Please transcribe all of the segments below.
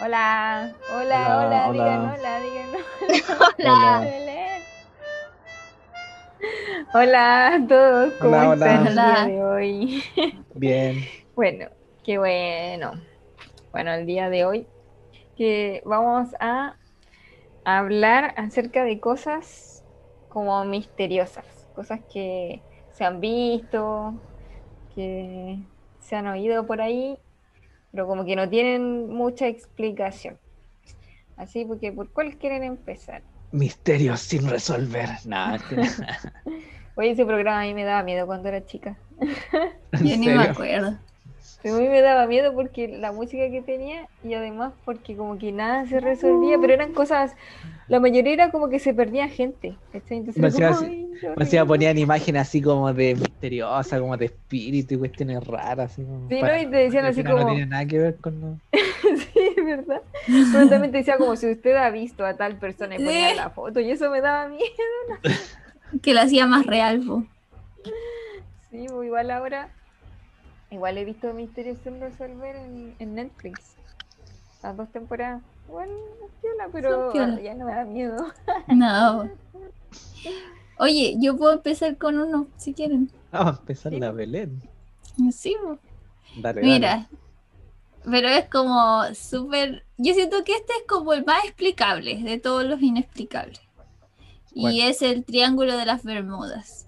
Hola, hola, Hola, hola, hola. digan hola, digan Hola. hola. Hola a todos, ¿cómo Hola, están el hola. día Hola. de hoy? Bien. Bueno, qué bueno. Bueno, el día de hoy que vamos a hablar acerca de cosas como misteriosas, cosas que se han visto, que se han oído por ahí, pero como que no tienen mucha explicación. Así, porque ¿por cuál quieren empezar? Misterios sin resolver. Nada, Oye, ese programa a mí me daba miedo cuando era chica. ¿En Yo ni me acuerdo. Pero a mí me daba miedo porque la música que tenía y además porque como que nada se resolvía, pero eran cosas, la mayoría era como que se perdía gente. como, hacía "Ay, qué Me hacía horrible". ponían imágenes así como de misteriosa, como de espíritu y cuestiones raras. Así como Sí, ¿no? para- Y te decían así final No como- tenía nada que ver con. Sí, ¿verdad? Pero también te decía como si usted ha visto a tal persona y ponía Sí. la foto y eso me daba miedo. Que lo hacía más real, po. Sí, pues igual ahora, igual he visto Misterios sin resolver en, en Netflix. Las dos temporadas. Piola, pero piola. ya no me da miedo. No. Oye, yo puedo empezar con uno, si quieren. Vamos a empezar Sí. la Belén. Sí. Dale, Mira. Pero es como súper. Yo siento que este es como el más explicable de todos los inexplicables. Y es el Triángulo de las Bermudas.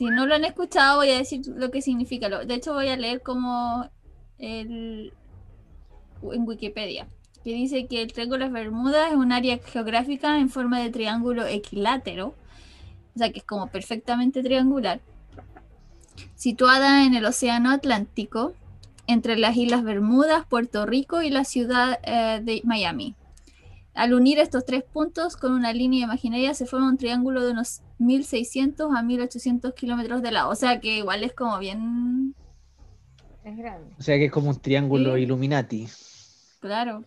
Si no lo han escuchado, voy a decir lo que significa. De hecho, voy a leer como el, en Wikipedia, que dice que el Triángulo de las Bermudas es un área geográfica en forma de triángulo equilátero, o sea que es como perfectamente triangular, situada en el Océano Atlántico, entre las Islas Bermudas, Puerto Rico y la ciudad eh, de Miami. Al unir estos tres puntos con una línea imaginaria se forma un triángulo de unos 1600 a 1800 kilómetros de lado. O sea que igual es como bien Es grande. O sea que es como un triángulo Sí. Illuminati. claro.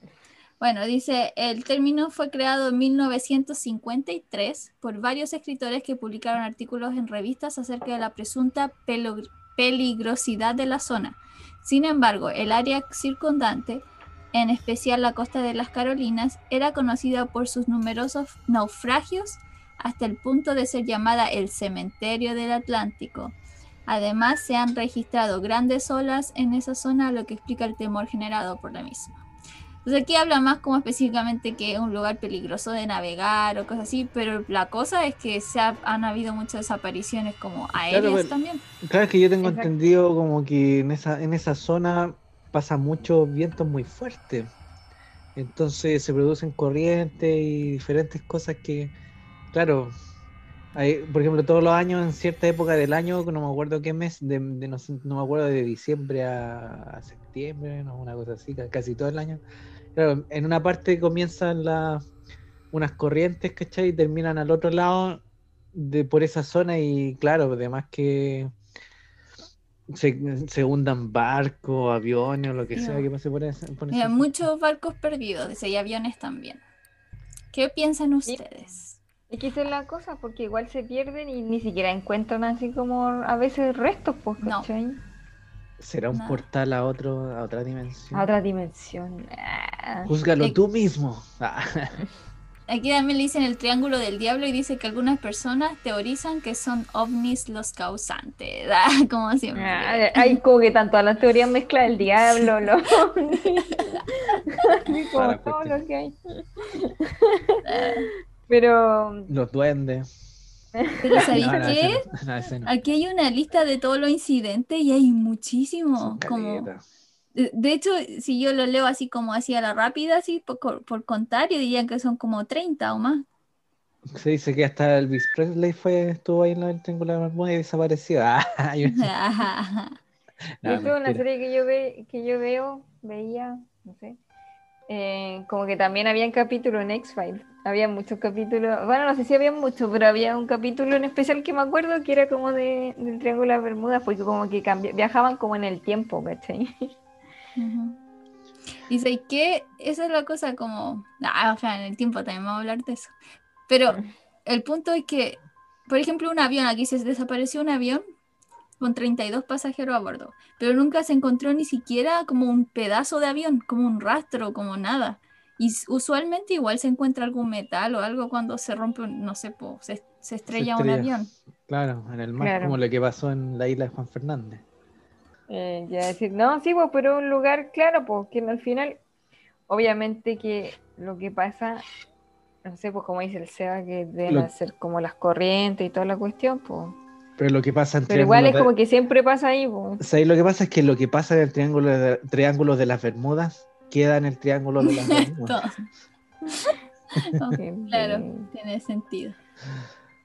Bueno, dice, el término fue creado en 1953 por varios escritores que publicaron artículos en revistas acerca de la presunta peligrosidad de la zona. Sin embargo, el área circundante, en especial la costa de las Carolinas, era conocida por sus numerosos naufragios hasta el punto de ser llamada el cementerio del Atlántico. Además, se han registrado grandes olas en esa zona, lo que explica el temor generado por la misma. Entonces aquí habla más como específicamente que es un lugar peligroso de navegar o cosas así, pero la cosa es que se ha- han habido muchas desapariciones como aéreas pero- también. Claro, que yo tengo Exacto. entendido como que en esa, en esa zona pasa mucho viento muy fuerte. Entonces se producen corrientes y diferentes cosas que, claro, hay, por ejemplo, todos los años, en cierta época del año, no me acuerdo qué mes, de, de no, no me acuerdo de diciembre a, septiembre, una cosa así, ca- casi todo el año. Claro, en una parte comienzan las unas corrientes, ¿cachai? Y terminan al otro lado de por esa zona y claro, además que se, se hundan barcos, aviones o lo que sea que pase por esa- muchos barcos perdidos, y aviones también. ¿Qué piensan ustedes? Es que esa es la cosa, porque igual se pierden y ni siquiera encuentran así como a veces restos, pues, No. ¿cachai? ¿Será un portal a otro, a otra dimensión? A otra dimensión. Ah. Júzgalo Eh, tú mismo. Aquí también le dicen el triángulo del diablo y dice que algunas personas teorizan que son ovnis los causantes, ah, como siempre. Ah, hay como que tanto a las teorías mezcla el diablo, los ovnis, como todo lo que hay. Pero Los duendes. Pero ¿sabéis No, no, qué? no. Aquí hay una lista de todos los incidentes y hay muchísimos. Como. De hecho, si yo lo leo así como así a la rápida, así por, por contar, yo diría que son como 30 o más. Se dice que hasta Elvis Presley fue, estuvo ahí en la triángulo de las Bermudas y desapareció. Ah, yo- no, es una serie que yo, ve, que yo veo, veía, no sé, eh, como que también había capítulos en X-Files. Había muchos capítulos, bueno, no sé si había muchos, pero había un capítulo en especial que me acuerdo que era como de, del Triángulo de las Bermudas, porque como que cambi- viajaban como en el tiempo, ¿cachai? Ujú. Dice ¿y qué? Esa es la cosa como... Ah, o sea, en el tiempo también vamos a hablar de eso. Pero el punto es que, por ejemplo, un avión, aquí se desapareció un avión, con 32 pasajeros a bordo, pero nunca se encontró ni siquiera como un pedazo de avión, como un rastro, como nada. Y usualmente igual se encuentra algún metal o algo cuando se rompe, un- no sé, po, se, se estrella un estrella. avión. Claro, en el mar, Claro. como lo que pasó en la isla de Juan Fernández. Eh, ya decir, no, sí, pues, pero un lugar, claro, pues, que al final, obviamente que lo que pasa, no sé, pues como dice el Seba, que deben Lo- hacer como las corrientes y toda la cuestión, pues. Pero lo que pasa en Pero igual es como que siempre pasa ahí, pues. ¿Sabéis lo que pasa? Es que lo que pasa en el triángulo de, triángulo de las Bermudas queda en el triángulo de las Bermudas. Claro, que- tiene sentido.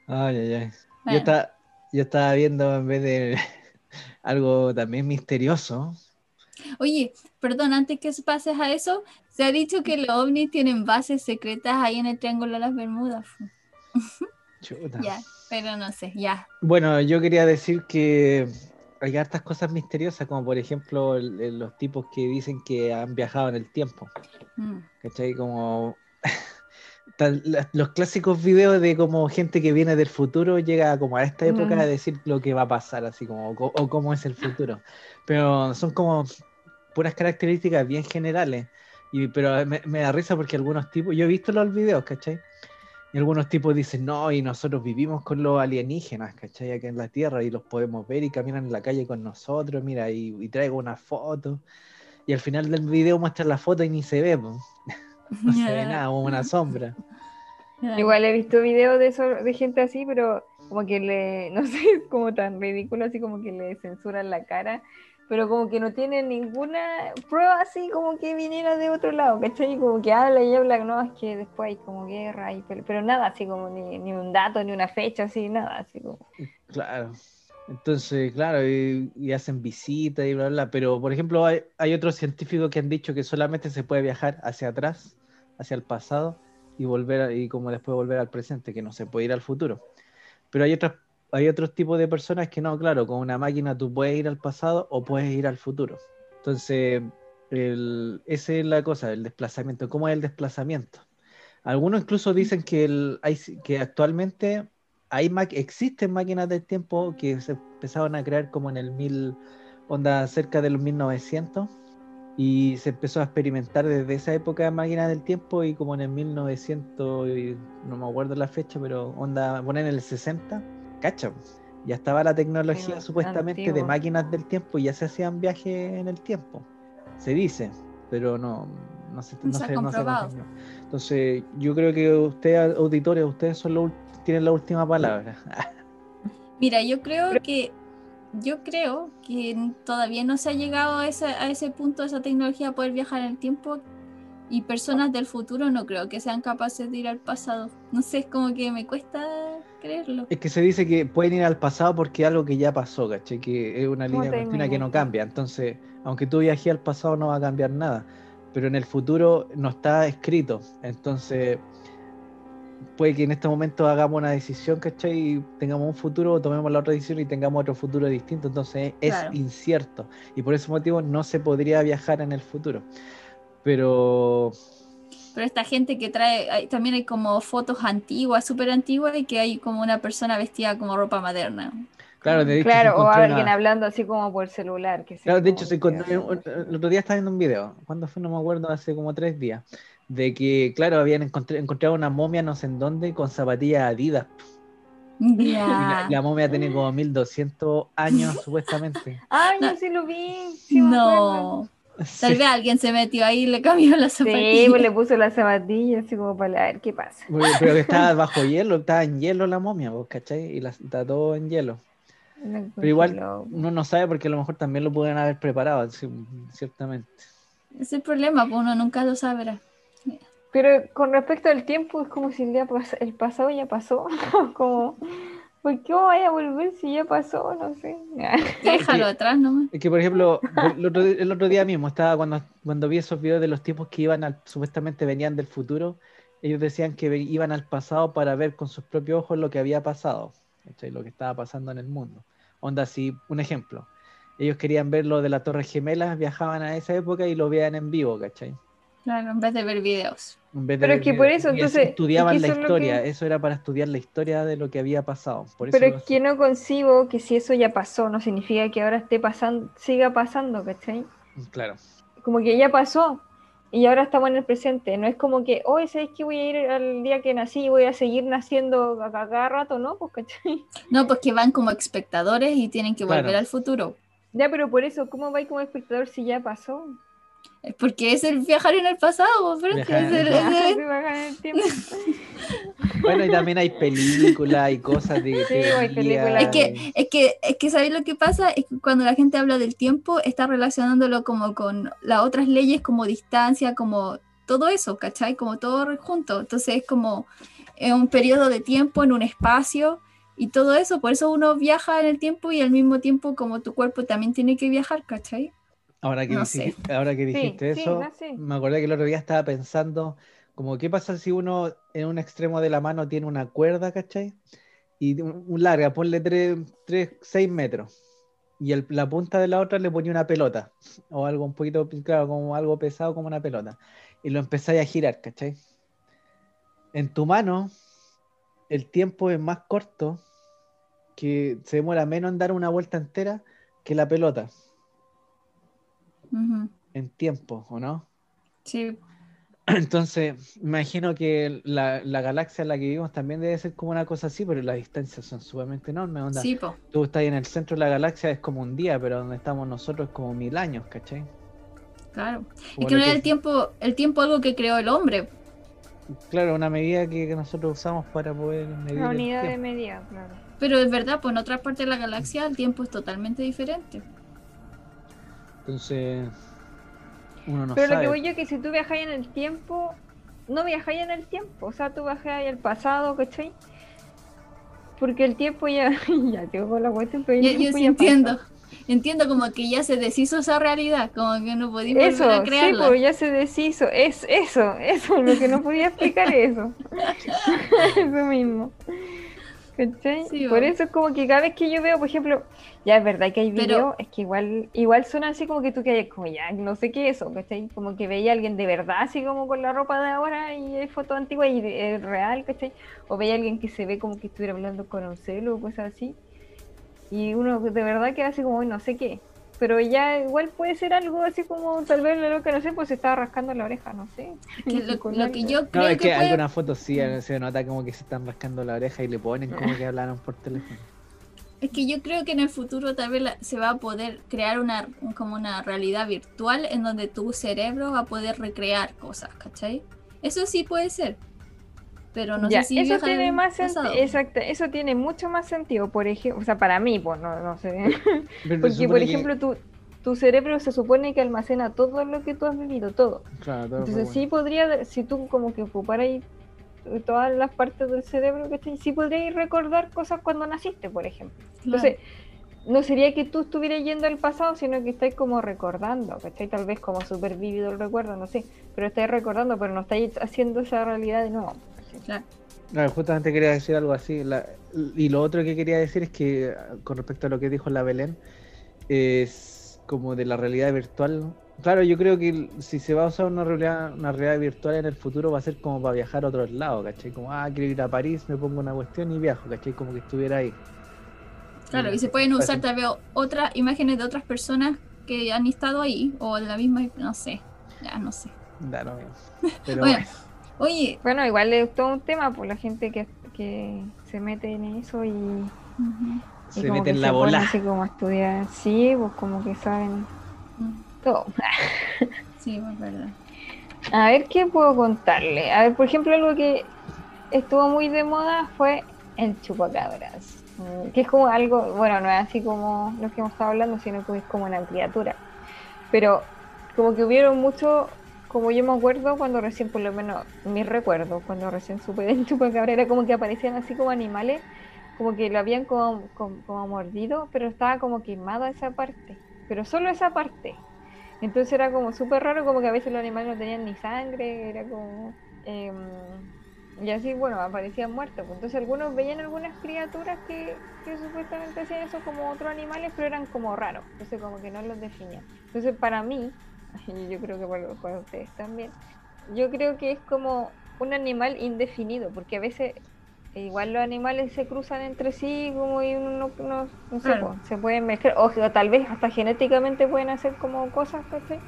Ay, ay, ay. Yo, estaba, yo estaba viendo en vez de algo también misterioso. Oye, perdón, antes que pases a eso, se ha dicho que los ovnis tienen bases secretas ahí en el Triángulo de las Bermudas. Chuta. Ya, pero no sé, ya. Bueno, yo quería decir que hay hartas cosas misteriosas, como por ejemplo el- los tipos que dicen que han viajado en el tiempo. Mm. ¿Cachai? Como tal- la- los clásicos videos de como gente que viene del futuro llega como a esta época Mm. a decir lo que va a pasar, así como, o, o cómo es el futuro. Pero son como puras características bien generales. Y, pero me, me da risa porque algunos tipos, yo he visto los videos, ¿cachai? Y algunos tipos dicen, no, y nosotros vivimos con los alienígenas, ¿cachai? Acá en la Tierra y los podemos ver y caminan en la calle con nosotros, mira, y, y traigo una foto. Y al final del video muestran la foto y ni se ve. no se ve nada, como una sombra. Igual he visto videos de eso, de gente así, pero como que le, no sé, es como tan ridículo, así como que le censuran la cara, pero como que no tienen ninguna prueba así como que viniera de otro lado, ¿cachai? Como que habla y habla, no, es que después hay como guerra, y, pero, pero nada, así como ni, ni un dato, ni una fecha, así, nada, así como... Claro. Entonces, claro, y, hacen visitas y bla, bla, bla. Pero, por ejemplo, hay, otros científicos que han dicho que solamente se puede viajar hacia atrás, hacia el pasado, y volver, y como después volver al presente, que no se puede ir al futuro. Pero hay otras, hay otros tipos de personas que no, claro, con una máquina tú puedes ir al pasado o puedes ir al futuro. Entonces, el, esa es la cosa, el desplazamiento. ¿Cómo es el desplazamiento? Algunos incluso dicen que, hay, que actualmente hay existen máquinas del tiempo que se empezaron a crear como en el mil, onda cerca de los 1900 y se empezó a experimentar desde esa época de máquinas del tiempo y como en el 1900, y no me acuerdo la fecha, pero onda, poner en el 60, cacha, ya estaba la tecnología Sí, supuestamente de antiguo. máquinas del tiempo y ya se hacían viajes en el tiempo, se dice, pero no, no se, No se ha se- no se. Entonces, yo creo que ustedes, auditores, ustedes son los ul- tienen la última palabra. Mira, yo creo que yo creo que todavía no se ha llegado a ese, a ese punto de esa tecnología poder viajar en el tiempo y personas del futuro no creo que sean capaces de ir al pasado. No sé, es como que me cuesta creerlo. Es que se dice que pueden ir al pasado porque es algo que ya pasó, ¿cachai? Que es una ¿Cómo línea continua que no cambia. Entonces, aunque tú viajes al pasado, no va a cambiar nada. Pero en el futuro no está escrito. Entonces, puede que en este momento hagamos una decisión, ¿cachai? Y tengamos un futuro, tomemos la otra decisión y tengamos otro futuro distinto. Entonces, es Claro. incierto. Y por ese motivo no se podría viajar en el futuro. Pero Pero esta gente que trae, hay- también hay como fotos antiguas, súper antiguas, y que hay como una persona vestida como ropa moderna. Claro, de hecho, Claro, o alguien una- hablando así como por celular. Que Claro, de hecho, se encontró, el otro día estaba viendo un video, ¿cuándo fue? No me acuerdo, hace como tres días, de que, claro, habían encontrado una momia no sé en dónde con zapatillas Adidas. Y la, la momia tiene como 1200 años, supuestamente. Ay, No. yo sí lo vi. sí. No. Tal Sí, vez alguien se metió ahí y le cambió la Sí, zapatilla. pues le puso la zapatilla así como para ver qué pasa. porque- pero que estaba bajo hielo, estaba en hielo la momia, ¿vos ¿cachai? Y la, está todo en hielo. Pero igual uno no sabe porque a lo mejor también lo pueden haber preparado, sí, ciertamente. Es el problema, pues uno nunca lo sabrá. Pero con respecto al tiempo, es como si el, día pas- el pasado ya pasó. como, ¿por qué vaya a volver si ya pasó? No sé. Déjalo atrás nomás. Es que, por ejemplo, el otro, el otro día mismo estaba cuando, cuando vi esos videos de los tipos que iban al, supuestamente venían del futuro, ellos decían que iban al pasado para ver con sus propios ojos lo que había pasado, ¿cachai? lo que estaba pasando en el mundo. Onda, si, un ejemplo, ellos querían ver lo de las Torres Gemelas, viajaban a esa época y lo veían en vivo, ¿cachai? Claro, en vez de ver videos. En vez de Pero ver es que videos. por eso, entonces, estudiaban es que la eso historia, que- eso era para estudiar la historia de lo que había pasado. Por eso Pero es que no concibo que si eso ya pasó, no significa que ahora esté pasando, siga pasando, ¿cachai? Claro. Como que ya pasó y ahora estamos en el presente. No es como que, hoy ¿sabes que voy a ir al día que nací y voy a seguir naciendo a, a cada rato? No, pues, ¿cachai? No, pues que van como espectadores y tienen que volver Claro. al futuro. Ya, pero por eso, ¿cómo vais como espectador si ya pasó? Porque es el viajar en el pasado, pero en es el el- pasado. es el- Se bajan el tiempo. Bueno, y también hay películas y cosas de Sí, hay películas. Es que, es que, es que ¿sabéis lo que pasa? Es que cuando la gente habla del tiempo, está relacionándolo como con las otras leyes, como distancia, como todo eso, ¿cachai? Como todo junto. Entonces es como en un periodo de tiempo, en un espacio y todo eso. Por eso uno viaja en el tiempo y al mismo tiempo como tu cuerpo también tiene que viajar, ¿cachai? Ahora que, No dijiste, ahora que dijiste sí, eso, no, me acordé que el otro día estaba pensando, como qué pasa si uno en un extremo de la mano tiene una cuerda, ¿cachai? Y un, un larga, ponle 3, 6 metros. Y el- la punta de la otra le ponía una pelota. O algo un poquito, claro, como algo pesado como una pelota. Y lo empezáis a girar, ¿cachai? En tu mano, el tiempo es más corto, que se demora menos en dar una vuelta entera que la pelota En tiempo, ¿o no? Sí, Entonces, imagino que la, la galaxia en la que vivimos también debe ser como una cosa así, pero las distancias son sumamente enormes. Onda. sí, po. Tú estás en el centro de la galaxia, es como un día, pero donde estamos nosotros es como mil años, ¿cachai? Claro. Como Es que no es el tiempo, el tiempo algo que creó el hombre. Claro, una medida que, que nosotros usamos para poder medir La el unidad de medida, claro. Pero es verdad, pues en otras partes de la galaxia el tiempo es totalmente diferente. Entonces, uno no Pero lo que voy yo es que si tú viajáis en el tiempo, no viajáis en el tiempo, o sea, tú viajáis al pasado, ¿cachai? Porque el tiempo ya, ya tengo la cuestión, pero Yo, yo sí pasó. entiendo. Entiendo como que ya se deshizo esa realidad, como que no pudimos Eso, volver a sí, pues ya se deshizo, es eso, eso, lo que no podía explicar eso. eso mismo. ¿Cachai? Sí, Por eso es como que cada vez que yo veo, por ejemplo, ya es verdad que hay videos, es que igual, igual suena así como que tú que como ya, no sé qué es eso, ¿cachai? Como que veía a alguien de verdad, así como con la ropa de ahora y hay foto antigua y es real, ¿cachai? O veía a alguien que se ve como que estuviera hablando con un celo o cosas así. Y uno de verdad queda así como, "Uy, no sé qué. Pero ya igual puede ser algo así como, tal vez lo que no sé, pues se estaba rascando la oreja, no sé. Que lo, que yo No, creo es que, que puede- algunas fotos sí se nota como que se están rascando la oreja y le ponen como que hablaron por teléfono. es que yo creo que en el futuro tal vez la- se va a poder crear una como una realidad virtual en donde tu cerebro va a poder recrear cosas, ¿cachai? Eso sí puede ser. Pero no Ya, sé si eso tiene más pasado. exacto, eso tiene mucho más sentido, por ejemplo, o sea, para mí, pues no, no sé. Pero Porque, por que- ejemplo, tu, tu cerebro se supone que almacena todo lo que tú has vivido, todo. Claro, todo Entonces sí podría, si tú como que ocuparas ahí todas las partes del cerebro, ¿cachai? Sí podrías recordar cosas cuando naciste, por ejemplo. Claro. Entonces, no sería que tú estuvieras yendo al pasado, sino que estáis como recordando, ¿cachai? Tal vez como súper vívido el recuerdo, no sé, pero estáis recordando, pero no estáis haciendo esa realidad de nuevo. Claro. Claro, justamente quería decir algo así. la- y lo otro que quería decir es que, con respecto a lo que dijo la Belén, es como de la realidad virtual. Claro, yo creo que si se va a usar una realidad, una realidad virtual en el futuro va a ser como para viajar a otros lados, ¿cachai? Como, ah, quiero ir a París, me pongo una cuestión y viajo, ¿cachai? Como que estuviera ahí. Claro, y se pueden usar tal vez otras imágenes de otras personas que han estado ahí, o la misma, no sé, ya no sé. Da lo mismo. Pero Bueno, bueno, Oye, Bueno, igual es todo un tema por la gente que, que se mete en eso y, se mete en la bola. así como a estudiar, sí, pues como que saben ujú, todo. sí, es verdad. A ver qué puedo contarle. A ver, por ejemplo, algo que estuvo muy de moda fue el chupacabras. Mm, Que es como algo, bueno, no es así como lo que hemos estado hablando, sino que es como una criatura. Pero como que hubieron mucho, como yo me acuerdo cuando recién, por lo menos mis recuerdos, cuando recién supe del chupacabra, era como que aparecían así como animales, como que lo habían como, mordido, pero estaba como quemada esa parte. Pero solo esa parte. Entonces era como súper raro, como que a veces los animales no tenían ni sangre, era como... em, y así, bueno, aparecían muertos. pues. Entonces algunos veían algunas criaturas que, que supuestamente hacían eso como otros animales, pero eran como raros. Entonces como que no los definían. Entonces para mí, y yo creo que para, para ustedes también. Yo creo que es como un animal indefinido, porque a veces igual los animales se cruzan entre sí como y uno no, no sé, Claro. po, se pueden mezclar, o, o tal vez hasta genéticamente pueden hacer como cosas, ¿cachai?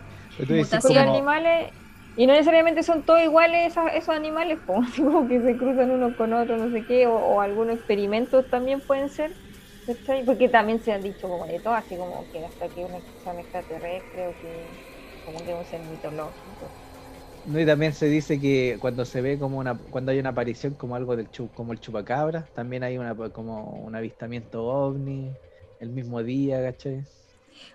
Como- animales, y no necesariamente son todos iguales esas- esos animales, así como que se cruzan unos con otros, no sé qué, o, o algunos experimentos también pueden ser, ¿cachai? Porque también se han dicho como de todo, así como que hasta que una son extraterrestre o que como que un ser mitológico. No, y también se dice que cuando se ve como una, cuando hay una aparición como algo del chu- como el chupacabra, también hay una como un avistamiento ovni el mismo día, ¿cachai?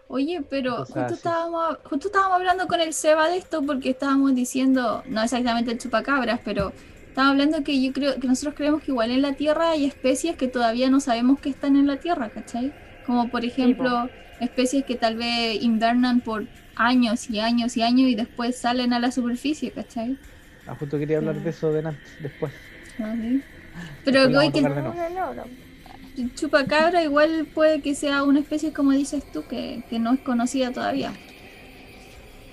Oye, pero Cosas justo así. estábamos, justo estábamos hablando con el Seba de esto porque estábamos diciendo, no exactamente el chupacabras, pero estábamos hablando que yo creo que nosotros creemos que igual en la Tierra hay especies que todavía no sabemos que están en la Tierra, ¿cachai? Como por ejemplo, especies que tal vez invernan por años y años y años y después salen a la superficie, ¿cachai? Ah, justo quería hablar de eso delante, después. Ah, sí. Pero a que. No, no, no, chupacabra igual puede que sea una especie, como dices tú, que, que no es conocida todavía.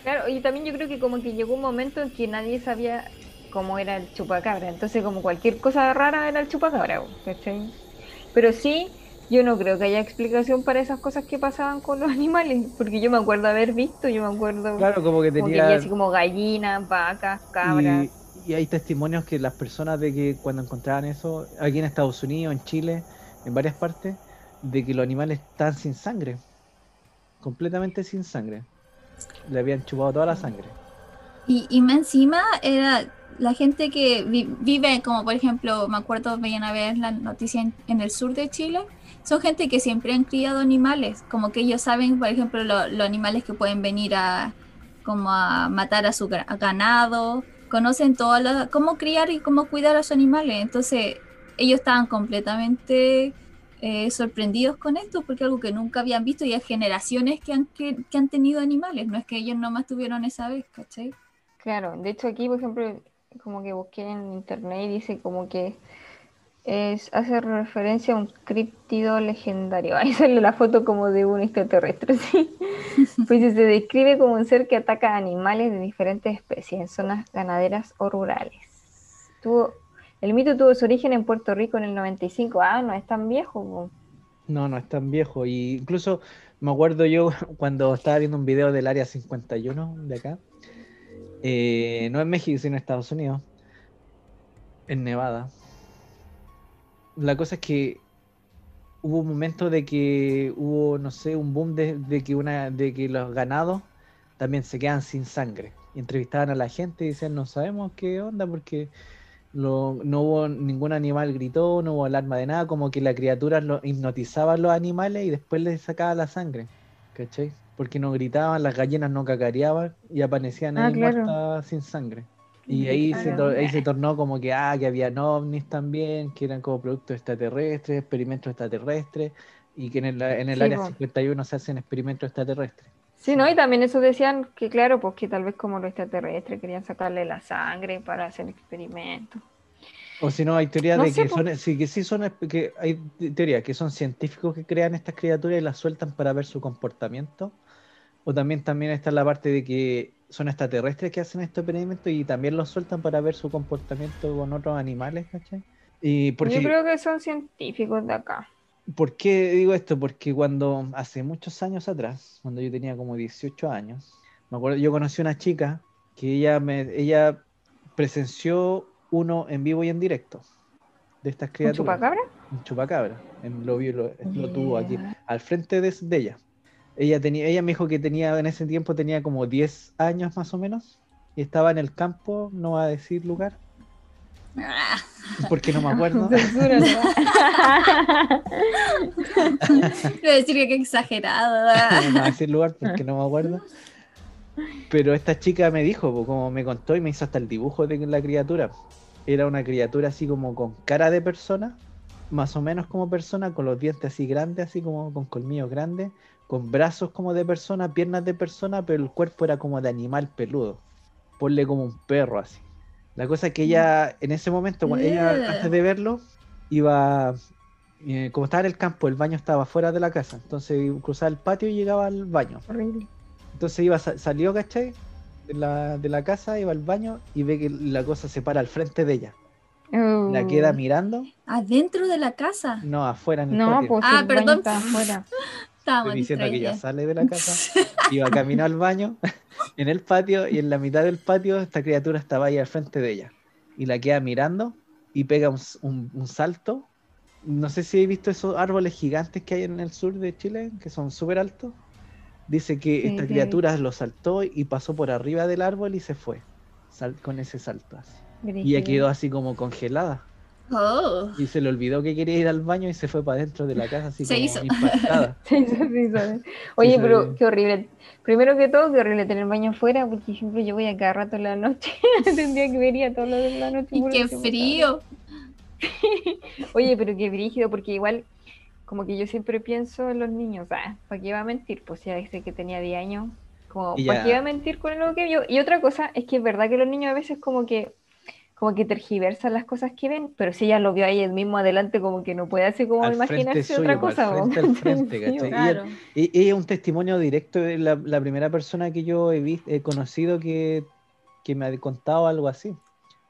Claro, y también yo creo que como que llegó un momento en que nadie sabía cómo era el chupacabra, entonces como cualquier cosa rara era el chupacabra, ¿cachai? Pero sí, yo no creo que haya explicación para esas cosas que pasaban con los animales, porque yo me acuerdo haber visto, yo me acuerdo Claro, como que como que tenía había así como gallinas, vacas, cabras. Y, y hay testimonios que las personas de que cuando encontraban eso, aquí en Estados Unidos, en Chile, en varias partes, de que los animales están sin sangre, completamente sin sangre. Le habían chupado toda la sangre. Y, y más encima era la gente que vi- vive, como por ejemplo, me acuerdo, veían a ver la noticia en, en el sur de Chile, son gente que siempre han criado animales, como que ellos saben, por ejemplo, lo- los animales que pueden venir a como a matar a su ganado, conocen todo la- cómo criar y cómo cuidar a sus animales, entonces ellos estaban completamente eh, sorprendidos con esto porque algo que nunca habían visto y hay generaciones que han, que, que han tenido animales, no es que ellos nomás tuvieron esa vez, ¿cachai? Claro, de hecho aquí, por ejemplo, como que busqué en internet y dice como que es, hace referencia a un críptido legendario. Ahí sale la foto como de un extraterrestre, sí. Pues se describe como un ser que ataca animales de diferentes especies en zonas ganaderas o rurales. Tuvo, el mito tuvo su origen en Puerto Rico en el 95. Ah, no es tan viejo. No, no es tan viejo. Y incluso me acuerdo yo cuando estaba viendo un video del área 51 de acá. eh, no en México, sino en Estados Unidos. En Nevada. La cosa es que hubo un momento de que hubo, no sé, un boom de, de que una, de que los ganados también se quedan sin sangre. Y entrevistaban a la gente y decían, no sabemos qué onda porque lo- no hubo ningún animal gritó, no hubo alarma de nada, como que la criatura lo, hipnotizaba a los animales y después les sacaba la sangre, ¿cachai? Porque no gritaban, las gallinas no cacareaban y aparecían Ah, ahí claro. muertas sin sangre. Y ahí se, Claro. tor- ahí se tornó como que, ah, que habían ovnis también, que eran como productos extraterrestres, experimentos extraterrestres, y que en el, en el Sí, área po. 51 se hacen experimentos extraterrestres. Sí, ¿no? Y también eso decían que, claro, pues que tal vez como los extraterrestres querían sacarle la sangre para hacer experimentos. O si no, hay teorías No de sé, que son, sí, que sí son, que hay te- teorías que son científicos que crean estas criaturas y las sueltan para ver su comportamiento. O también, también está la parte de que son extraterrestres que hacen estos experimentos y también los sueltan para ver su comportamiento con otros animales, ¿cachai? Y porque, Yo creo que son científicos de acá. ¿Por qué digo esto? Porque cuando hace muchos años atrás, cuando yo tenía como 18 años, me acuerdo, yo conocí una chica que ella me, ella presenció uno en vivo y en directo de estas ¿Un criaturas. chupacabra? Un chupacabra. En, lo, vi- lo, lo tuvo aquí, al frente de, de ella. Ella tenía, ella me dijo que tenía, en ese tiempo tenía como 10 años más o menos, y estaba en el campo, no va a decir lugar, Ah, porque no me acuerdo. Censura, ¿no? Quiero decir que qué exagerado. no voy a decir lugar porque no me acuerdo. Pero esta chica me dijo, como me contó y me hizo hasta el dibujo de la criatura. Era una criatura así como con cara de persona, más o menos como persona, con los dientes así grandes, así como con colmillos grandes, con brazos como de persona, piernas de persona, pero el cuerpo era como de animal peludo. Ponle como un perro así. La cosa es que ella, en ese momento, cuando ella antes de verlo, iba, eh, como estaba en el campo, el baño estaba fuera de la casa, entonces cruzaba el patio y llegaba al baño. Horrible. Entonces iba, sa- salió, ¿cachai? De la, de la casa, iba al baño y ve que la cosa se para al frente de ella. La Uh, queda mirando, Adentro de la casa. no, afuera en el No, patio. pues Ah, el baño perdón. está afuera. Estoy diciendo que ella sale de la casa, iba camino al baño, en el patio, y en la mitad del patio esta criatura estaba ahí al frente de ella. Y la queda mirando y pega un, s- un- un salto. No sé si he visto esos árboles gigantes que hay en el sur de Chile, que son súper altos. Dice que Sí, esta sí. criatura lo saltó y pasó por arriba del árbol y se fue sal- con ese salto. así. Y ella quedó así como congelada. Oh. Y se le olvidó que quería ir al baño y se fue para dentro de la casa así Se como hizo. impactada. Sí, sí, sí, sí. Oye, se pero qué horrible. Primero que todo, qué horrible tener baño afuera, porque por ejemplo yo voy a cada rato en la noche. Tendría que venir todo lo de la noche. Y qué frío. Oye, pero qué brígido, porque igual, como que yo siempre pienso en los niños, ah, ¿para qué iba a mentir? Pues ya desde que tenía 10 años, como, ¿para qué iba a mentir con lo que vio? Y otra cosa es que es verdad que los niños a veces como que como que tergiversan las cosas que ven, pero si ella lo vio ahí el mismo adelante, como que no puede así como Al imaginarse suyo, otra pues, cosa. al frente al frente, ¿cachai? Claro. Y ella es un testimonio directo de la, la primera persona que yo he, visto, he conocido que, que me ha contado algo así.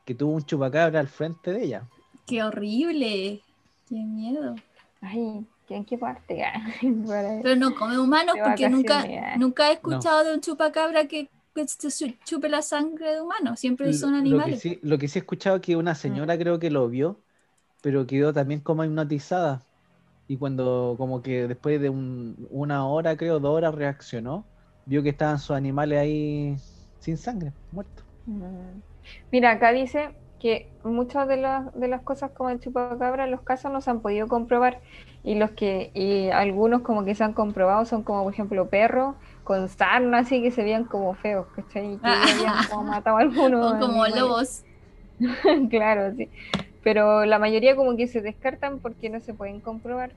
Que tuvo un chupacabra al frente de ella. Qué horrible. Qué miedo. Ay, ¿en qué parte? Pero no come humanos porque nunca, nunca he escuchado de un chupacabra que, que se chupe la sangre de humano. Siempre son Lo- Lo que, animales. sí, lo que sí he escuchado es que una señora creo que lo vio, pero quedó también como hipnotizada. Y cuando como que después de un- una hora, creo, dos horas, reaccionó, vio que estaban sus animales ahí sin sangre, muertos. Mm. Mira, acá dice que muchas de las, de las cosas como el chupacabra, los casos no se han podido comprobar y los que y algunos como que se han comprobado son como por ejemplo perros con sarna así que se veían como feos, ¿cachai? Y que habían como matado a algunos O como animales. lobos. Claro, sí. Pero la mayoría como que se descartan porque no se pueden comprobar.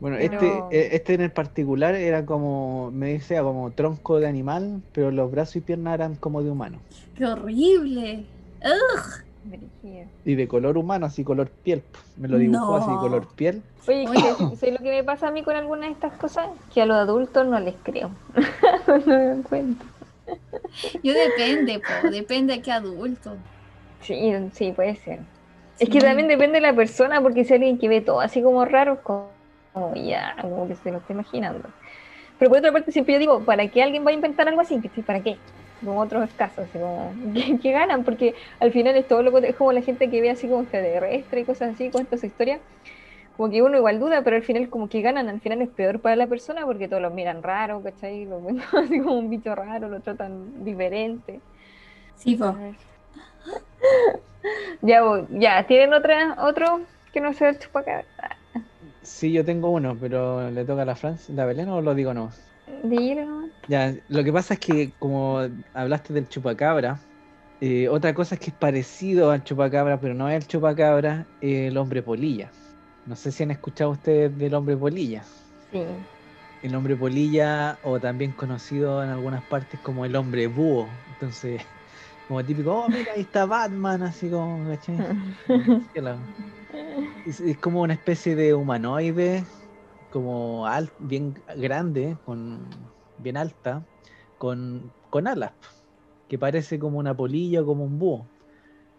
Bueno, Pero- este, eh, este en el particular era como, me decía, como tronco de animal, pero los brazos y piernas eran como de humano. Qué horrible. Ugh. Brígido. Y de color humano, así color piel. Me lo dibujó así, No. color piel. Oye, Oye. ¿sabes ¿sabes lo que me pasa a mí con algunas de estas cosas? Que a los adultos no les creo. no me dan cuenta. Yo depende, po, depende de qué adulto. Sí, sí, puede ser. Es que también depende de la persona, porque si alguien que ve todo así como raro, como, ya, como que se lo está imaginando. Pero por otra parte, siempre yo digo, ¿para qué alguien va a inventar algo así? ¿Para qué? Como otros casos, así como, ¿qué, qué ganan? Porque al final es todo lo que es como la gente que ve así como extraterrestre y cosas así, cuenta su historia. Como que uno igual duda, pero al final como que ganan, al final es peor para la persona porque todos los miran raro, ¿cachai? Los ven así como un bicho raro, lo tratan diferente. Sí, po. Ya, voy, ya, ¿tienen otra, otro que no sea el chupacabra? Sí, yo tengo uno, pero le toca a la Francia, la Belén o lo digo no. Ya, lo que pasa es que como hablaste del chupacabra, eh, otra cosa es que es parecido al chupacabra, pero no es el chupacabra, eh, el hombre polilla. No sé si han escuchado ustedes del hombre polilla. Sí. El hombre polilla, o también conocido en algunas partes como el hombre búho. Entonces, como típico, oh, mira, ahí está Batman, así como, ¿cachai? Es como una especie de humanoide, como al, bien grande, con, bien alta, con, con alas, que parece como una polilla o como un búho.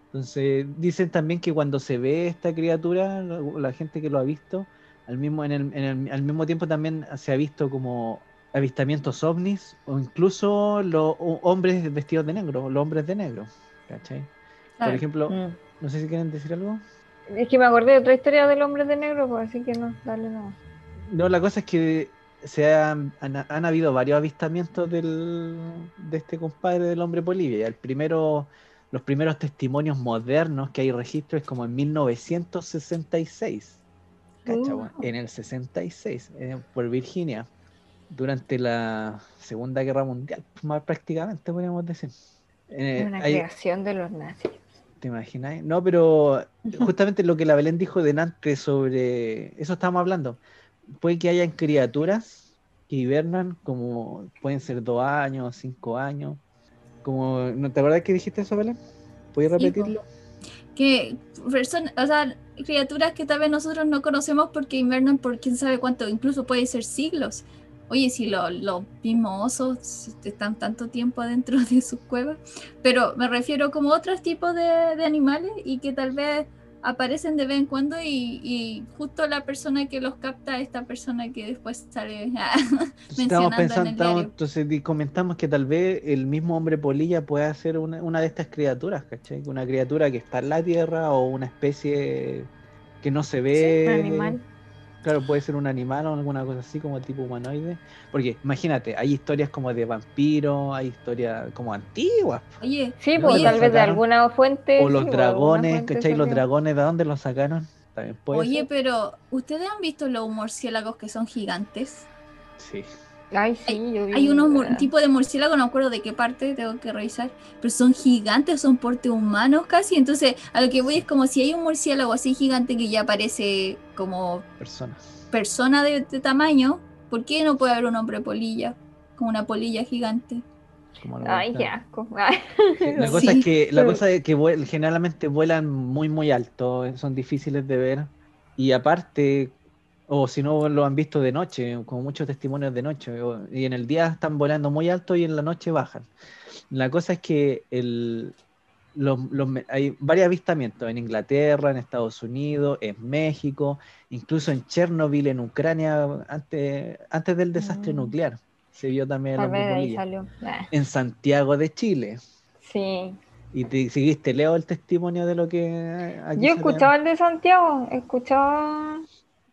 Entonces, dicen también que cuando se ve esta criatura, la, gente que lo ha visto, al mismo, en el, en el- al mismo tiempo también se ha visto como avistamientos ovnis o incluso los ho- hombres vestidos de negro, los hombres de negro. ¿Cachai? Por Claro. ejemplo, Mm. no sé si quieren decir algo. Es que me acordé de otra historia del hombre de negro, pues así que no, dale no. No, la cosa es que se han, han, han habido varios avistamientos del, de este compadre del hombre polilla. Y el primero, los primeros testimonios modernos que hay registro es como en 1966. ¿Cacha, Uh. En el 66, eh, por Virginia, durante la Segunda Guerra Mundial, más prácticamente podríamos decir. Eh, Una hay- creación de los nazis. ¿Te imaginas? No, pero justamente lo que la Belén dijo delante sobre eso estábamos hablando. Puede que hayan criaturas que hibernan como pueden ser dos años, cinco años. Como, ¿no te acuerdas que dijiste eso, Belén? ¿Puedes repetirlo? Que personas, o sea, criaturas que tal vez nosotros no conocemos porque invernan por quién sabe cuánto, incluso puede ser siglos. Oye, si lo- los mismos osos están tanto tiempo adentro de sus cuevas, pero me refiero como otros tipos de, de animales y que tal vez aparecen de vez en cuando y, y justo la persona que los capta, esta persona que después sale Estamos mencionando en pensando, el estamos- diario. entonces comentamos que tal vez el mismo hombre polilla pueda ser una, una de estas criaturas, ¿cachai? Una criatura que está en la tierra o una especie que no se ve. Un animal. Claro, puede ser un animal o alguna cosa así como tipo humanoide. Porque imagínate, hay historias como de vampiros, hay historias como antiguas. Oye, Sí, ¿De pues tal vez de alguna fuente. O los sí, pues, dragones, fuente ¿cachai? Los dragones, ¿de dónde los sacaron? También puede oye, ser. pero ¿ustedes han visto los murciélagos que son gigantes? Sí. Ay, sí, yo vi. Hay unos mur- tipos de murciélagos, no me acuerdo de qué parte, tengo que revisar, pero son gigantes, son porte humanos casi. Entonces, a lo que voy es como si hay un murciélago así gigante que ya parece como Personas. persona de, de tamaño, ¿por qué no puede haber un hombre polilla? Como una polilla gigante. Ay, qué asco. La Sí. cosa es que, la cosa es que vuel- generalmente vuelan muy muy alto, son difíciles de ver. Y aparte, o si no lo han visto de noche, como muchos testimonios de noche, o- y en el día están volando muy alto y en la noche bajan. La cosa es que el, los- hay varios avistamientos en Inglaterra, en Estados Unidos, en México, incluso en Chernobyl, en Ucrania, antes, antes del desastre Mm. nuclear. Se vio también ahí salió. Ah, En Santiago de Chile. Sí. ¿Y te seguiste, Leo, el testimonio de lo que aquí Yo escuchaba el de Santiago, escuchaba.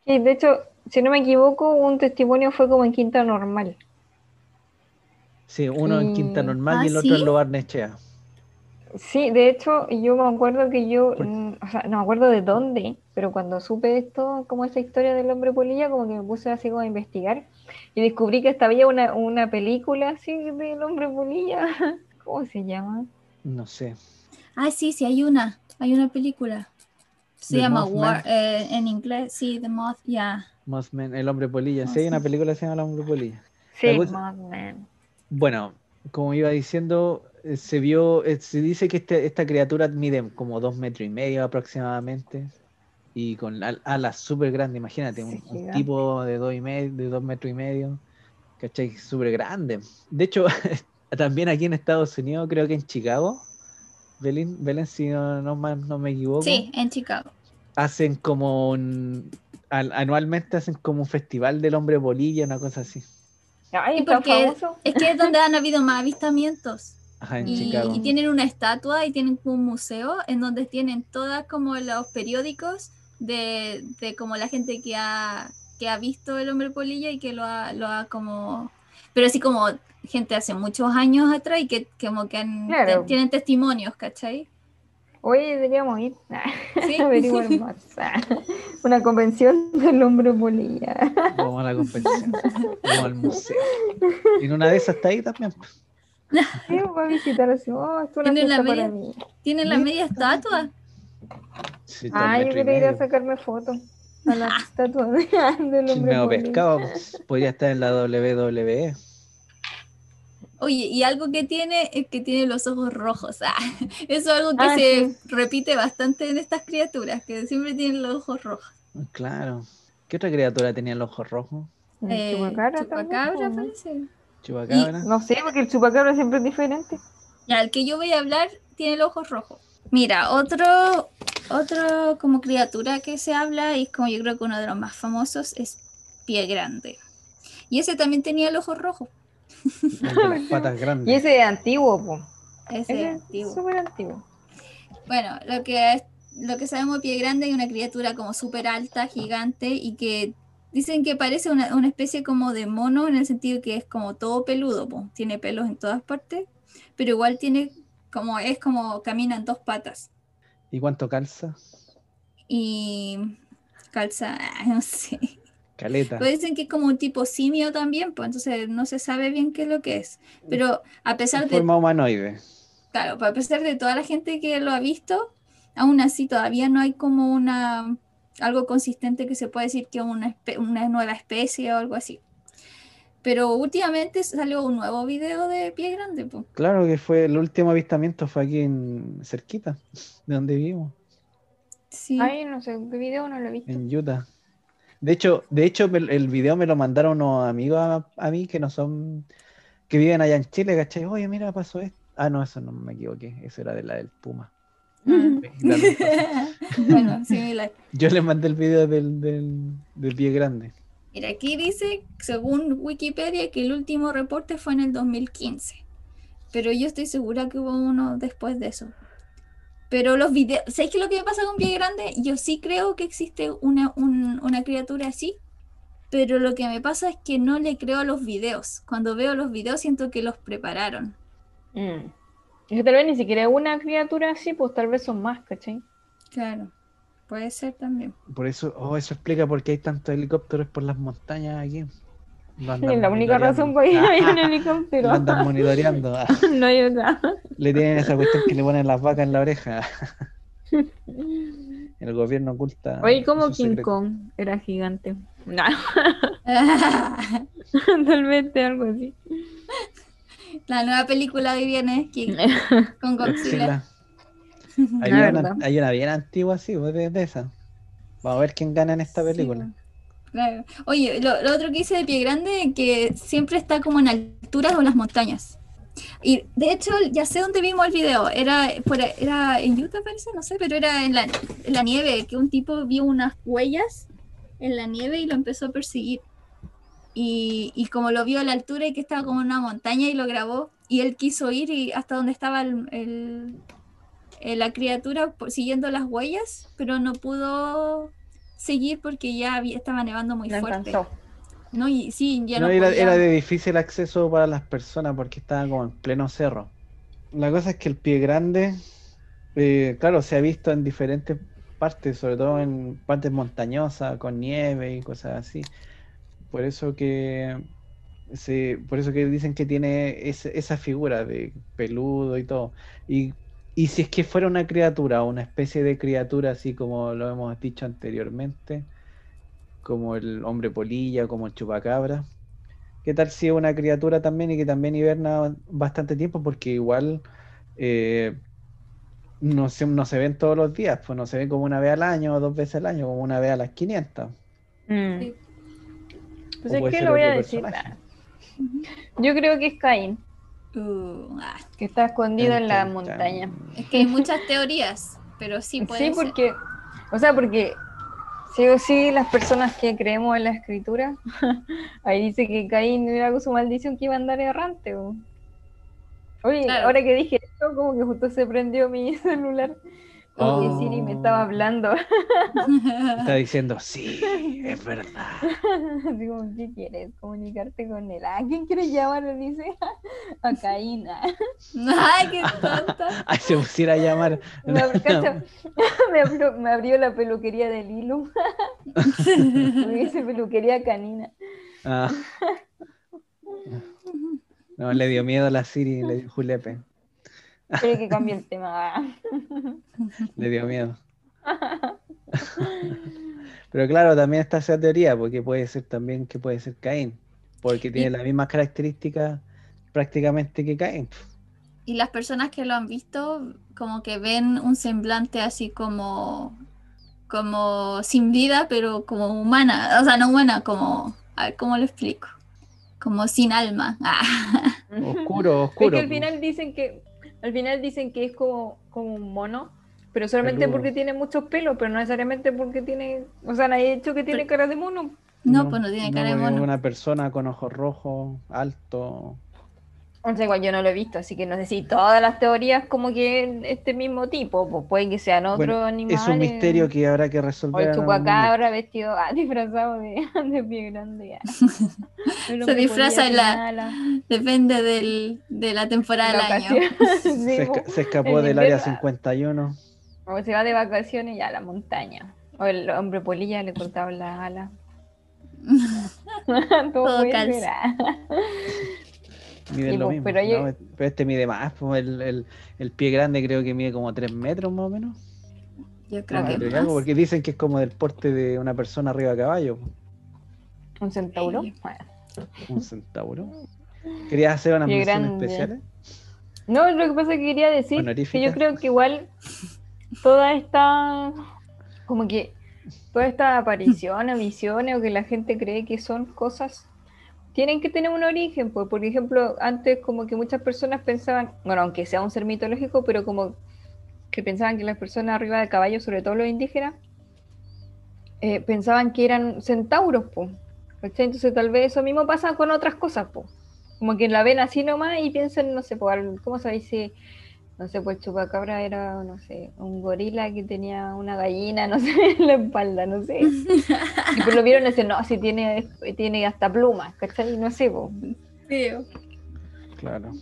Y de hecho, si no me equivoco, un testimonio fue como en Quinta Normal. Sí, uno en Quinta Normal y ¿Ah, el otro en sí? Lo Barnechea. Sí, de hecho, yo me acuerdo que yo, Por- mm, o sea, no me acuerdo de dónde, pero cuando supe esto, como esa historia del hombre polilla, como que me puse así como a investigar y descubrí que hasta había una, una película así del hombre polilla. ¿Cómo se llama? No sé. Ah, sí, sí, hay una, hay una película. Se The llama. War, eh, en inglés, sí, The Moth, ya. Mothman, el hombre polilla. Sí, hay una película que se llama El hombre polilla. Sí, Mothman. Bueno, como iba diciendo, eh, se vio, eh, se dice que este- esta criatura mide como dos metros y medio aproximadamente. Y con al- alas súper grandes, imagínate, un, Sí, un gigante. tipo de dos, y medio, de dos metros y medio, ¿cachai? Súper grande. De hecho, también aquí en Estados Unidos, creo que en Chicago, Belén, Belén si no, no no me equivoco, Sí, en Chicago. hacen como un, al- anualmente hacen como un festival del hombre bolilla, una cosa así. Ay, Sí, porque famoso. es que es donde han habido más avistamientos. Ajá, en Y, Chicago. y tienen una estatua y tienen como un museo en donde tienen todas como los periódicos de, de como la gente que ha, que ha visto el hombre polilla y que lo ha, lo ha como... Pero así como gente hace muchos años atrás y que como que han- Claro. te- tienen testimonios, ¿cachai? Oye, deberíamos ir Sí. a más. Una convención del hombre polilla. Vamos a la competición. Vamos al museo. Y en una de esas está ahí también. Sí, va a visitar así. Oh, es una Tiene la fiesta para media- mí. Tienen la media estatua. Sí, Ah, yo quería ir a sacarme fotos a la estatua de- del hombre polilla. pescado. pues, Podría estar en la WWE. Oye, y algo que tiene es que tiene los ojos rojos. Ah, eso es algo que Ah, se sí. repite bastante en estas criaturas, que siempre tienen los ojos rojos. Claro. ¿Qué otra criatura tenía el ojo rojo? ¿El Eh, chupacabra chupacabra, no? parece. Chupacabra. No sé, porque el chupacabra siempre es diferente. Ya, el que yo voy a hablar tiene los ojos rojos. Mira, otro, otro como criatura que se habla y es como yo creo que uno de los más famosos es Pie Grande. Y ese también tenía el ojo rojo. Las patas grandes. Y ese es antiguo, po. Ese Ese es es antiguo. súper antiguo. Bueno, lo que, es- lo que sabemos de Pie Grande es una criatura como súper alta, gigante y que dicen que parece una, una especie como de mono en el sentido que es como todo peludo, po. tiene pelos en todas partes, pero igual tiene como, es como camina en dos patas ¿Y cuánto calza? y calza, no sé. Caleta. Pero dicen que es como un tipo simio también, pues entonces no se sabe bien qué es lo que es. Pero a pesar En de forma humanoide. Claro, pues a pesar de toda la gente que lo ha visto, aún así todavía no hay como una algo consistente que se pueda decir que es una, una nueva especie o algo así. Pero últimamente salió un nuevo video de pie grande, pues. Claro que fue el último avistamiento fue aquí en cerquita, de donde vivimos, Sí. Ay, no sé, ¿qué video no lo he visto? en Utah. De hecho, de hecho me- el video me lo mandaron unos amigos a, a mí que no son, que viven allá en Chile, ¿cachai? Oye, mira, pasó esto. Ah, no, eso no me equivoqué. Eso era de la del Puma. Pasado. bueno, similar. Yo les mandé el video del, del, del pie grande. Mira, aquí dice, según Wikipedia, que el último reporte fue en el 2015. Pero yo estoy segura que hubo uno después de eso. Pero los videos, ¿sabéis qué es lo que me pasa con Pie Grande? Yo sí creo que existe una, un- una criatura así, pero lo que me pasa es que no le creo a los videos. Cuando veo los videos siento que los prepararon. Mm. Es que tal vez ni siquiera una criatura así, pues tal vez son más, ¿cachai? Claro, puede ser también. Por eso, oh, eso explica por qué hay tantos helicópteros por las montañas aquí. Es la única razón ir monitoreando. a un helicóptero. Lo andan monitoreando. No hay otra. Le tienen esa cuestión que le ponen las vacas en la oreja. El gobierno oculta. Oye, ¿cómo sus King secretos. Kong era gigante? No, tal vez de algo así. La nueva película que viene que- con Godzilla. Godzilla. Hay, una, hay una bien antigua, sí, pues, de, de esa. Vamos a ver quién gana en esta película. Sí, claro. Oye, lo, lo otro que hice de Pie Grande, que siempre está como en alturas o en las montañas. Y de hecho, ya sé dónde vimos el video. Era, por, era en Utah, parece, no sé, pero era en la, en la nieve, que un tipo vio unas huellas en la nieve y lo empezó a perseguir. Y, y como lo vio a la altura y que estaba como en una montaña y lo grabó, y él quiso ir y hasta donde estaba el, el- eh, la criatura siguiendo las huellas, pero no pudo seguir porque ya había- estaba nevando muy fuerte. alcanzó. No, y sí, ya No, no, era, podía. era de difícil acceso para las personas porque estaba como en pleno cerro. La cosa es que el pie grande, eh, claro, se ha visto en diferentes partes, sobre todo en partes montañosas, con nieve y cosas así. Por eso que se, por eso que dicen que tiene ese- esa figura de peludo y todo. Y, y si es que fuera una criatura, una especie de criatura, así como lo hemos dicho anteriormente, como el hombre polilla, como el chupacabra. ¿Qué tal si es una criatura también y que también hiberna bastante tiempo? Porque igual eh, no se, no se ven todos los días, pues no se ven como una vez al año o dos veces al año, como una vez a las 500. Mm. Sí. Pues es que lo voy a decir. personaje. Yo creo que es Caín, Uh, ah, que está escondido en la montaña. es que hay muchas teorías, pero sí puede Sí, ser. porque, o sea, porque sí o sí las personas que creemos en la escritura, ahí dice que Caín era con su maldición que iba a andar errante. o. Oye, Claro. ahora que dije esto, como que justo se prendió mi celular. Como que Oh. Siri me estaba hablando. Está diciendo, sí, es verdad. Como, ¿qué quieres? Comunicarte con él. ¿A quién quieres llamar? Le dice a Caín. ah. Ay, qué tonta. Ay, se pusiera a llamar. Me, ab- cacha, me abrió, me abrió la peluquería de Lilu. Me dice peluquería canina. Ah. No, le dio miedo a la Siri, le dio julepe. Quiere que cambie el tema. Le dio miedo. Pero claro, también está esa teoría, porque puede ser también que puede ser Caín, porque tiene las mismas características prácticamente que Caín. Y las personas que lo han visto, como que ven un semblante así como, como sin vida, pero como humana. O sea, no humana, como, a ver, ¿cómo lo explico? Como sin alma. Ah. Oscuro, oscuro. que al final dicen que al final dicen que es como, como un mono, pero solamente Peludo. porque tiene muchos pelos, pero no necesariamente porque tiene, o sea, nadie ha dicho que tiene Pero- cara de mono. No, pues no tiene cara de mono. Una persona con ojos rojos, alto. O sea, igual yo no lo he visto, así que no sé si todas las teorías como que este mismo tipo, pues puede que sean otros Bueno, animales. es un misterio que habrá que O resolver. el algún momento. chupacabra vestido, ah, disfrazado de, de pie grande. ya. El hombre disfraza en la- Depende del, de la temporada la del año. Sí, Se, esca- se escapó del área invierno. 51. O se va de vacaciones ya a la montaña. O el hombre polilla le cortaban las alas. Todo, Todo puede calza. ser, ah. Miden Sí, lo pues, mismo. pero yo- ¿no? Pero este mide más. pues, El, el- el pie grande creo que mide como 3 metros más o menos. Yo creo que pero más. algo, porque dicen que es como del porte de una persona arriba a caballo. pues, Un centauro. Sí. Un centauro. ¿Querías hacer menciones grande. especiales? No, lo que pasa es que quería decir que yo creo que igual toda esta como que todas estas apariciones, visiones o que la gente cree que son cosas, tienen que tener un origen. Pues, por ejemplo, antes como que muchas personas pensaban, bueno, aunque sea un ser mitológico, pero como que pensaban que las personas arriba de caballo, sobre todo los indígenas, eh, pensaban que eran centauros, pues. Entonces tal vez eso mismo pasa con otras cosas, pues. Como que la ven así nomás y piensan, no sé, ¿cómo sabéis si no sé, pues chupacabra era, no sé, un gorila que tenía una gallina, no sé, en la espalda, no sé. Y pues lo vieron y dicen, no, si tiene, tiene hasta plumas, ¿cachai? No sé, pues. Claro.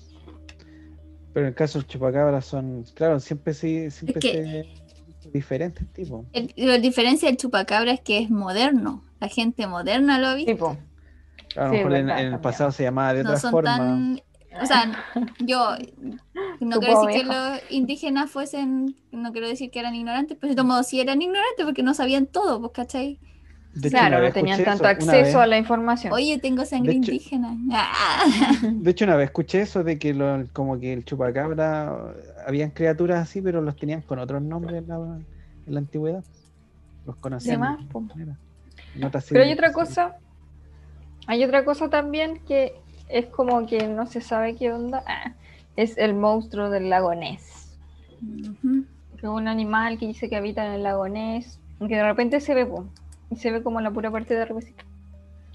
Pero en el caso de chupacabra son, claro, siempre sí, siempre se diferentes tipos. La diferencia del chupacabra es que es moderno. La gente moderna lo ha visto. Tipo. Claro, a lo mejor en, el pasado se llamaba de otra forma. O sea, yo no quiero decir que los indígenas fuesen, no quiero decir que eran ignorantes, pero de todos modos sí eran ignorantes porque no sabían todo, pues, ¿cachai? claro, no tenían tanto acceso a la información. Oye, tengo sangre indígena. De hecho, una vez escuché eso de que lo, como que el chupacabra, habían criaturas así, pero los tenían con otros nombres en la, antigüedad. Los conocían. Más, pero hay otra cosa, hay otra cosa también que es como que no se sabe qué onda. Ah, es el monstruo del lago Ness. Que es un animal que dice que habita en el lago Ness. Que de repente se ve, y se ve como la pura parte de arriba,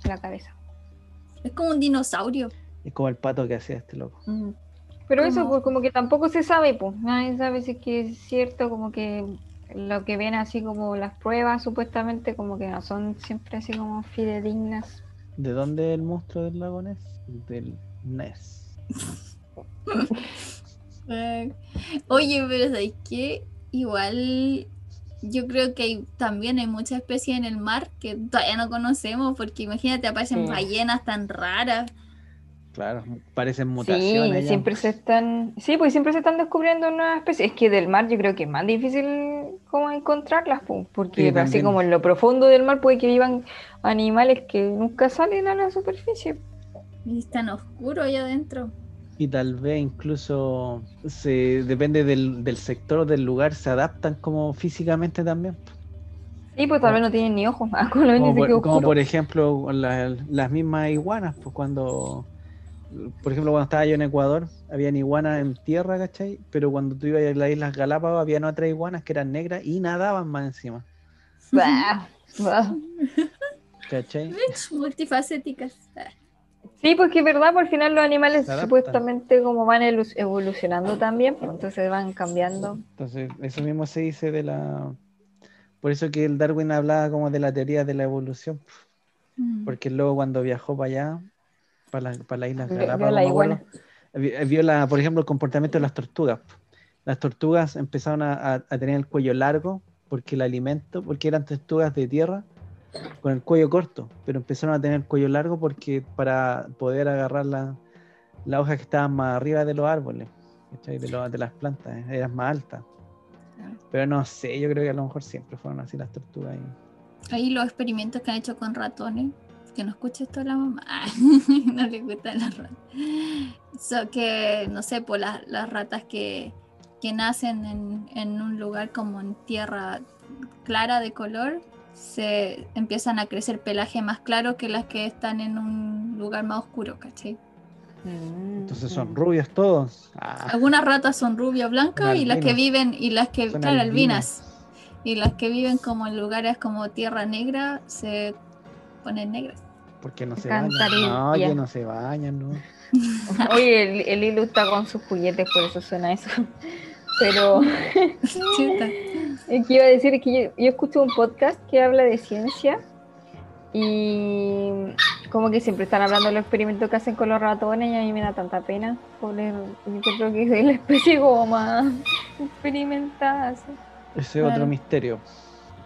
la cabeza. Es como un dinosaurio. Es como el pato que hacía este loco. Pero eso, pues como que tampoco se sabe, pues. Nadie sabe si es que es cierto, como que lo que ven así como las pruebas, supuestamente, como que no son siempre así como fidedignas. ¿De dónde el monstruo del lago Ness? Del NES. Oye, pero ¿sabes qué? Igual yo creo que también hay muchas especies en el mar que todavía no conocemos, porque imagínate, aparecen ballenas tan raras. Claro, parecen mutaciones. Sí, siempre se están, sí, pues siempre se están descubriendo nuevas especies. Es que del mar yo creo que es más difícil como encontrarlas, porque así como en lo profundo del mar puede que vivan animales que nunca salen a la superficie. Y es tan oscuro allá adentro. Y tal vez incluso se depende del, del sector del lugar, se adaptan como físicamente también. Sí, pues tal vez no tienen ni ojos. Ah, como, por, ejemplo las mismas iguanas, pues cuando, por ejemplo, cuando estaba yo en Ecuador, habían iguanas en tierra, ¿cachai? Pero cuando tú ibas a las Islas Galápagos, habían otras iguanas que eran negras y nadaban más encima. ¿Cachai? Multifacéticas. Sí, porque pues es verdad, por el final los animales supuestamente como van evolucionando también, pues, entonces van cambiando. Entonces, eso mismo se dice de la... Por eso que el Darwin hablaba como de la teoría de la evolución, mm. porque luego cuando viajó para allá, para la, para la isla Galápagos, vio, la, por ejemplo, el comportamiento de las tortugas. Las tortugas empezaron a tener el cuello largo porque el alimento, porque eran tortugas de tierra, con el cuello corto, pero empezaron a tener el cuello largo porque para poder agarrar la, la hoja que estaban más arriba de los árboles, de, de las plantas, eh, eran más altas. Pero no sé, yo creo que a lo mejor siempre fueron así las tortugas. Ahí los experimentos que han hecho con ratones, que no escuche esto la mamá, no le gustan las ratas. So que, no sé, por las, las ratas que, que nacen en, en un lugar como en tierra clara de color, se empiezan a crecer pelaje más claro que las que están en un lugar más oscuro, ¿cachai? Mm, Entonces son rubias todos. Ah. Algunas ratas son rubias blancas y las que viven, y las que, claro, albinas. Y las que viven como en lugares como tierra negra se ponen negras. Porque no se bañan. No, que no se bañan, ¿no? Oye, el, el está con sus juguetes, por eso suena eso. Pero. que iba a decir que yo, escucho un podcast que habla de ciencia y como que siempre están hablando de los experimentos que hacen con los ratones y a mí me da tanta pena. Poner, yo creo que es la especie como más experimentada. Ese es otro misterio.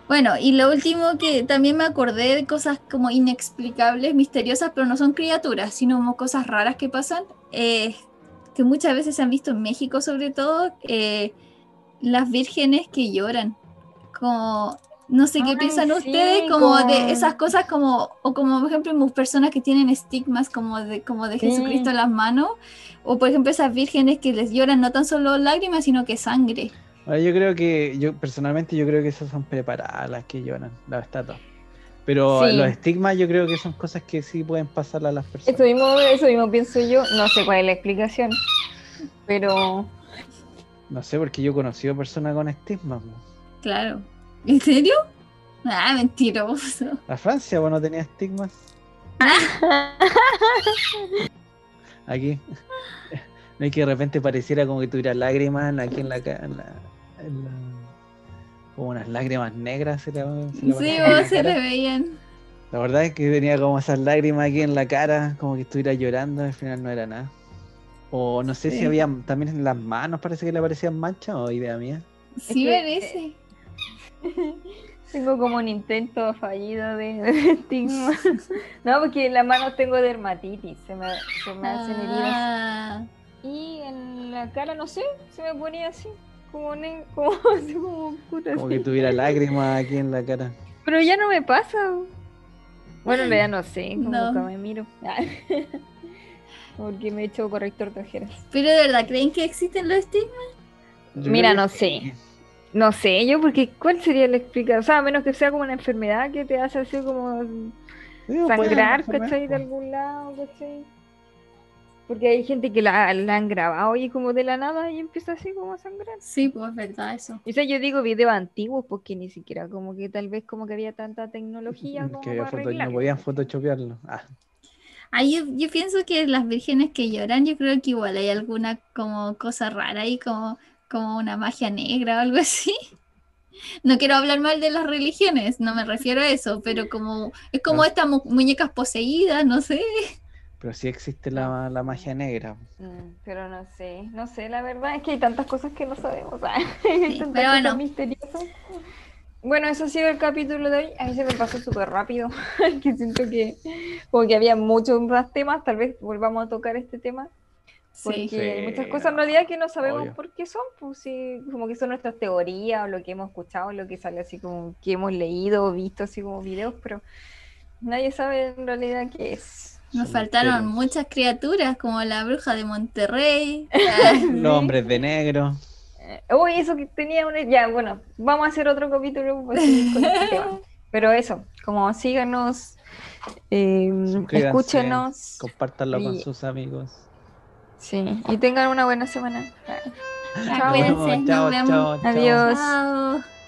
Bueno, y lo último que también me acordé de cosas como inexplicables, misteriosas, pero no son criaturas, sino como cosas raras que pasan, eh, que muchas veces se han visto en México sobre todo, eh, las vírgenes que lloran. Como, no sé qué piensan ustedes, como, de esas cosas como, o como por ejemplo personas que tienen estigmas como de, como de Jesucristo en las manos, o por ejemplo esas vírgenes que les lloran no tan solo lágrimas, sino que sangre. Ahora, yo creo que, yo personalmente yo creo que esas son preparadas las que lloran, las estatuas. Pero Sí. los estigmas yo creo que son cosas que sí pueden pasar a las personas. Eso mismo, eso mismo pienso yo. No sé cuál es la explicación. Pero No sé, porque yo he conocido personas con estigmas. po. Claro. ¿En serio? Ah, mentiroso. La Francia, bueno, tenía estigmas. Aquí. No es que de repente pareciera como que tuviera lágrimas aquí en la cara. Como unas lágrimas negras. Se se Sí, la vos se le veían. La verdad es que tenía como esas lágrimas aquí en la cara, como que estuviera llorando, al final no era nada. O no sé si había también en las manos, parece que le aparecían manchas, o idea mía. Sí, que- parece. tengo como un intento fallido de, estigma. No, porque en las manos tengo dermatitis. Se me, se me hacen heridas. Ah, Y en la cara, no sé, se me ponía así. Como, ne- como, así como oscura, Como así. que tuviera lágrimas aquí en la cara. Pero ya no me pasa. Bueno, en realidad no sé, como No. nunca me miro. Porque me he hecho corrector de ojeras. Pero de verdad, ¿creen que existen los estigmas? Yo Mira, no sé. No sé, yo, porque ¿cuál sería la explicación? O sea, a menos que sea como una enfermedad que te hace así como sangrar, ¿cachai? De po. algún lado, ¿cachai? Porque hay gente que la, la han grabado y como de la nada y empieza así como a sangrar. Sí, pues es verdad eso. Y o sea, yo digo videos antiguos porque ni siquiera como que tal vez como que había tanta tecnología como Que había para foto- no podían photoshopearlo. Ah, Ah, yo, yo pienso que las vírgenes que lloran, yo creo que igual hay alguna como cosa rara ahí, como, como una magia negra o algo así. No quiero hablar mal de las religiones, no me refiero a eso, pero como es como No. estas mu- muñecas poseídas, no sé. pero sí existe la, la magia negra. Mm, pero no sé, no sé, la verdad es que hay tantas cosas que no sabemos. pero cosas bueno. misteriosas. Bueno, eso ha sido el capítulo de hoy. A mí se me pasó súper rápido. que siento que como que había muchos más temas. Tal vez volvamos a tocar este tema. Porque Sí. hay muchas cosas en realidad que no sabemos obvio. por qué son. Pues sí, como que son nuestras teorías o lo que hemos escuchado, lo que sale así como que hemos leído o visto así como videos, pero nadie sabe en realidad qué es. Nos Son faltaron misterios. muchas criaturas, como la bruja de Monterrey. Los hombres de negro. Eh, Uy, eso que tenía una... Ya, bueno, vamos a hacer otro capítulo con este tema. Pero eso, como síganos, eh, Suscríbanse, escúchenos. Compártanlo con sus amigos. Sí, y tengan una buena semana. Cuídense, nos Chao, vemos. chao, chao. Adiós. Chao.